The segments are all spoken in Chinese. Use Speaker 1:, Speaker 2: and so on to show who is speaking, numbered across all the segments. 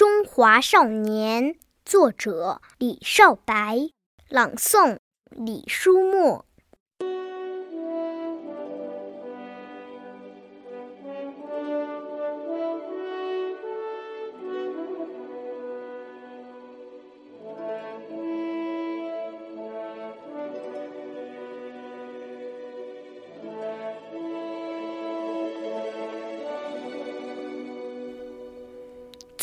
Speaker 1: 中华少年》，作者李少白，朗诵李书墨。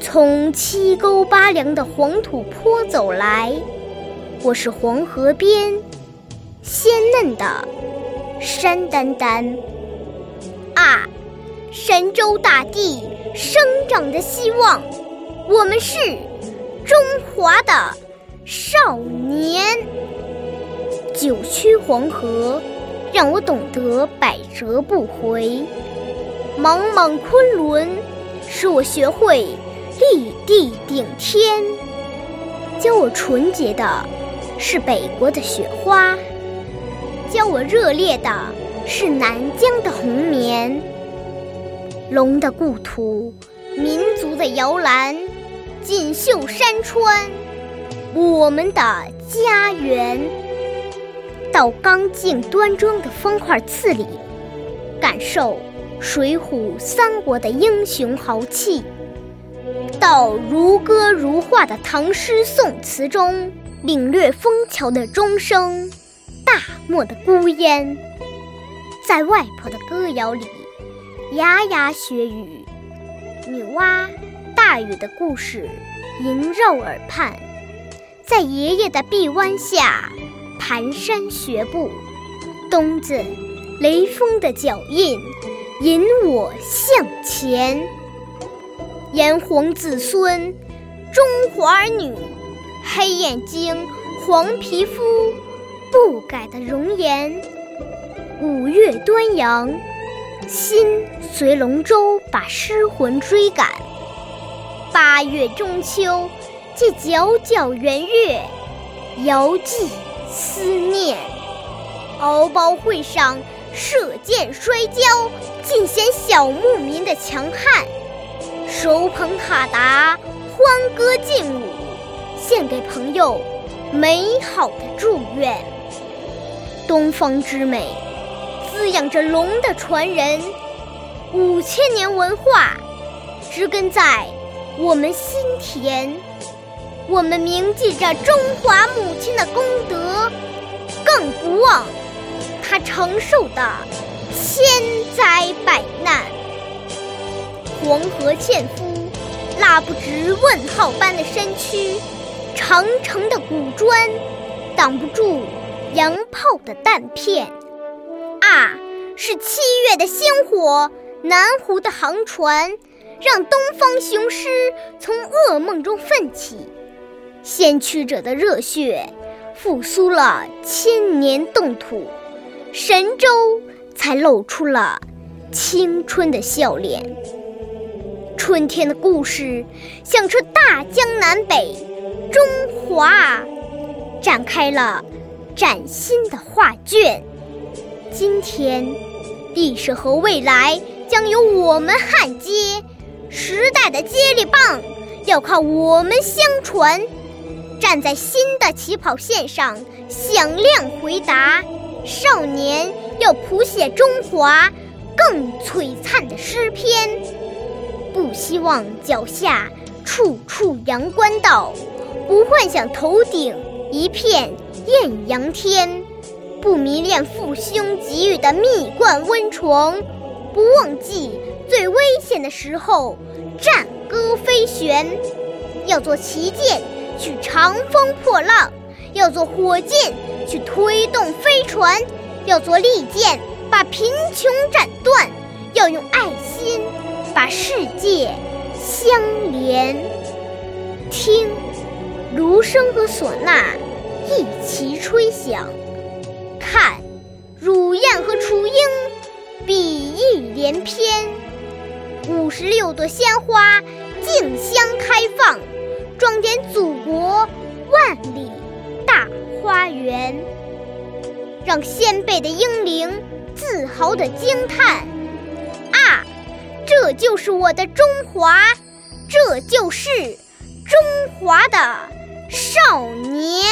Speaker 1: 从七沟八梁的黄土坡走来，我是黄河边鲜嫩的山丹丹。啊，神州大地生长的希望，我们是中华的少年。九曲黄河让我懂得百折不回，茫茫昆仑使我学会。立地顶天，教我纯洁的是北国的雪花，教我热烈的是南疆的红棉。龙的故土，民族的摇篮，锦绣山川，我们的家园。到刚劲端庄的方块字里，感受《水浒》《三国》的英雄豪气。到如歌如画的唐诗宋词中，领略枫桥的钟声，大漠的孤烟，在外婆的歌谣里，牙牙学语，女娲、大禹的故事萦绕耳畔，在爷爷的臂弯下蹒跚学步，冬子、雷锋的脚印引我向前。炎黄子孙，中华儿女，黑眼睛，黄皮肤，不改的容颜。五月端阳，心随龙舟把诗魂追赶；八月中秋，借皎皎圆月，遥寄思念。敖包会上，射箭摔跤，尽显小牧民的强悍。手捧哈达，欢歌劲舞，献给朋友美好的祝愿。东方之美，滋养着龙的传人，五千年文化植根在我们心田。我们铭记着中华母亲的功德，更不忘她承受的千灾百难。黄河纤夫，拉不直问号般的身躯；长城的古砖，挡不住洋炮的弹片。啊，是七月的星火，南湖的航船，让东方雄狮从噩梦中奋起。先驱者的热血，复苏了千年冻土，神州才露出了青春的笑脸。春天的故事，响彻大江南北，中华展开了崭新的画卷。今天，历史和未来将由我们焊接，时代的接力棒要靠我们相传。站在新的起跑线上，响亮回答：少年要谱写中华更璀璨的诗篇。不希望脚下处处阳关道，不幻想头顶一片艳阳天，不迷恋父兄给予的蜜罐温床，不忘记最危险的时候战歌飞旋。要做旗舰去长风破浪，要做火箭去推动飞船，要做利剑把贫穷斩断，要用爱心。把世界相连。听，芦笙和唢呐一齐吹响；看，乳燕和雏鹰比翼连翩。五十六朵鲜花竞相开放，装点祖国万里大花园。让先辈的英灵自豪地惊叹：“，这就是我的中华，这就是中华的少年。”